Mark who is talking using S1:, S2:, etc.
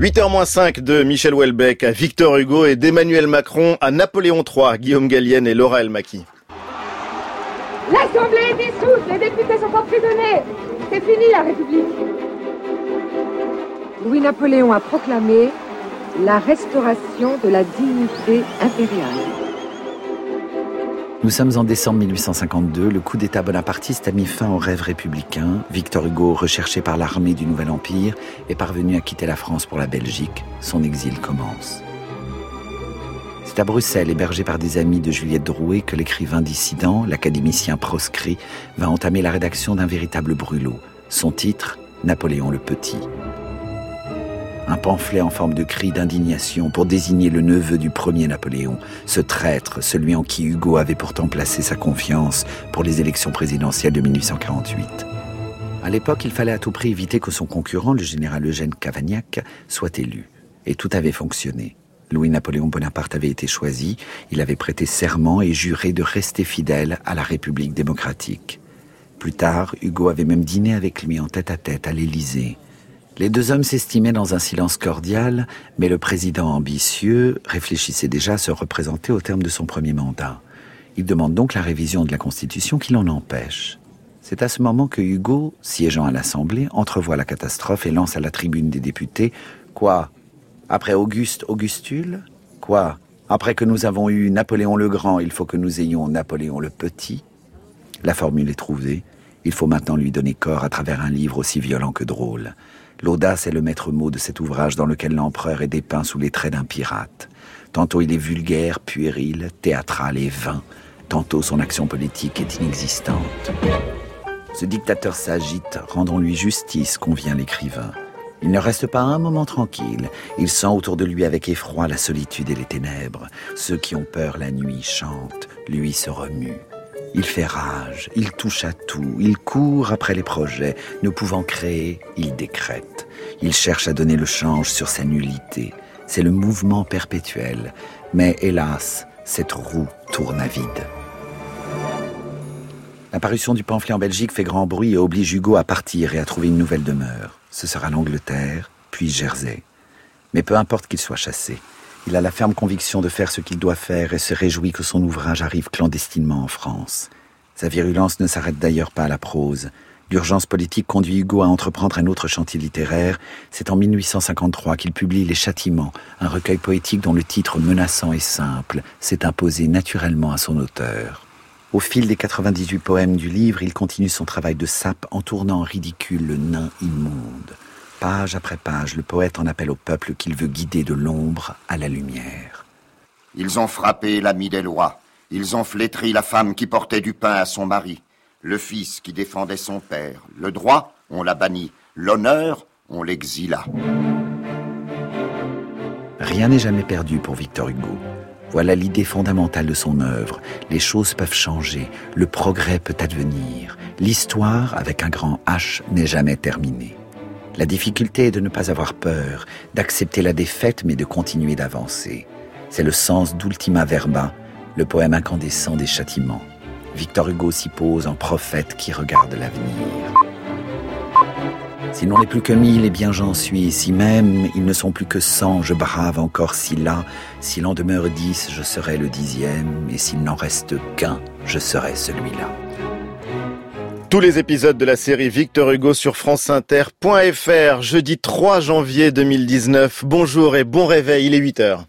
S1: 8h-5 de Michel Houellebecq à Victor Hugo et d'Emmanuel Macron à Napoléon III, Guillaume Gallienne et Laura Elmaki.
S2: L'Assemblée est dissoute, les députés sont emprisonnés. C'est fini la République. Louis-Napoléon a proclamé la restauration de la dignité impériale.
S3: Nous sommes en décembre 1852, le coup d'État bonapartiste a mis fin au rêve républicain. Victor Hugo, recherché par l'armée du Nouvel Empire, est parvenu à quitter la France pour la Belgique. Son exil commence. C'est à Bruxelles, hébergé par des amis de Juliette Drouet, que l'écrivain dissident, l'académicien proscrit, va entamer la rédaction d'un véritable brûlot. Son titre, Napoléon le Petit un pamphlet en forme de cri d'indignation pour désigner le neveu du premier Napoléon, ce traître, celui en qui Hugo avait pourtant placé sa confiance pour les élections présidentielles de 1848. À l'époque, il fallait à tout prix éviter que son concurrent, le général Eugène Cavagnac, soit élu. Et tout avait fonctionné. Louis-Napoléon Bonaparte avait été choisi, il avait prêté serment et juré de rester fidèle à la République démocratique. Plus tard, Hugo avait même dîné avec lui en tête à tête à l'Élysée. Les deux hommes s'estimaient dans un silence cordial, mais le président ambitieux réfléchissait déjà à se représenter au terme de son premier mandat. Il demande donc la révision de la Constitution qui l'en empêche. C'est à ce moment que Hugo, siégeant à l'Assemblée, entrevoit la catastrophe et lance à la tribune des députés Quoi? Après Auguste, Augustule? Quoi? Après que nous avons eu Napoléon le Grand, il faut que nous ayons Napoléon le Petit? La formule est trouvée. Il faut maintenant lui donner corps à travers un livre aussi violent que drôle. L'audace est le maître mot de cet ouvrage dans lequel l'empereur est dépeint sous les traits d'un pirate. Tantôt il est vulgaire, puéril, théâtral et vain. Tantôt son action politique est inexistante. Ce dictateur s'agite, rendons-lui justice, convient l'écrivain. Il ne reste pas un moment tranquille. Il sent autour de lui avec effroi la solitude et les ténèbres. Ceux qui ont peur la nuit chantent, lui se remue. Il fait rage, il touche à tout, il court après les projets, ne pouvant créer, il décrète. Il cherche à donner le change sur sa nullité. C'est le mouvement perpétuel. Mais hélas, cette roue tourne à vide. L'apparition du pamphlet en Belgique fait grand bruit et oblige Hugo à partir et à trouver une nouvelle demeure. Ce sera l'Angleterre, puis Jersey. Mais peu importe qu'il soit chassé, il a la ferme conviction de faire ce qu'il doit faire et se réjouit que son ouvrage arrive clandestinement en France. Sa virulence ne s'arrête d'ailleurs pas à la prose. L'urgence politique conduit Hugo à entreprendre un autre chantier littéraire. C'est en 1853 qu'il publie Les Châtiments, un recueil poétique dont le titre menaçant et simple s'est imposé naturellement à son auteur. Au fil des 98 poèmes du livre, il continue son travail de sape en tournant en ridicule le nain immonde. Page après page, le poète en appelle au peuple qu'il veut guider de l'ombre à la lumière.
S4: Ils ont frappé l'ami des lois. Ils ont flétri la femme qui portait du pain à son mari. Le fils qui défendait son père. Le droit, on l'a banni. L'honneur, on l'exila.
S3: Rien n'est jamais perdu pour Victor Hugo. Voilà l'idée fondamentale de son œuvre. Les choses peuvent changer, le progrès peut advenir. L'histoire, avec un grand H, n'est jamais terminée. La difficulté est de ne pas avoir peur, d'accepter la défaite mais de continuer d'avancer. C'est le sens d'Ultima Verba, le poème incandescent des châtiments. Victor Hugo s'y pose en prophète qui regarde l'avenir. Si l'on n'est plus que mille, et bien j'en suis. Si même ils ne sont plus que cent, je brave encore si là. S'il en demeure dix, je serai le dixième. Et s'il n'en reste qu'un, je serai celui-là.
S1: Tous les épisodes de la série Victor Hugo sur franceinter.fr, jeudi 3 janvier 2019. Bonjour et bon réveil, il est 8 heures.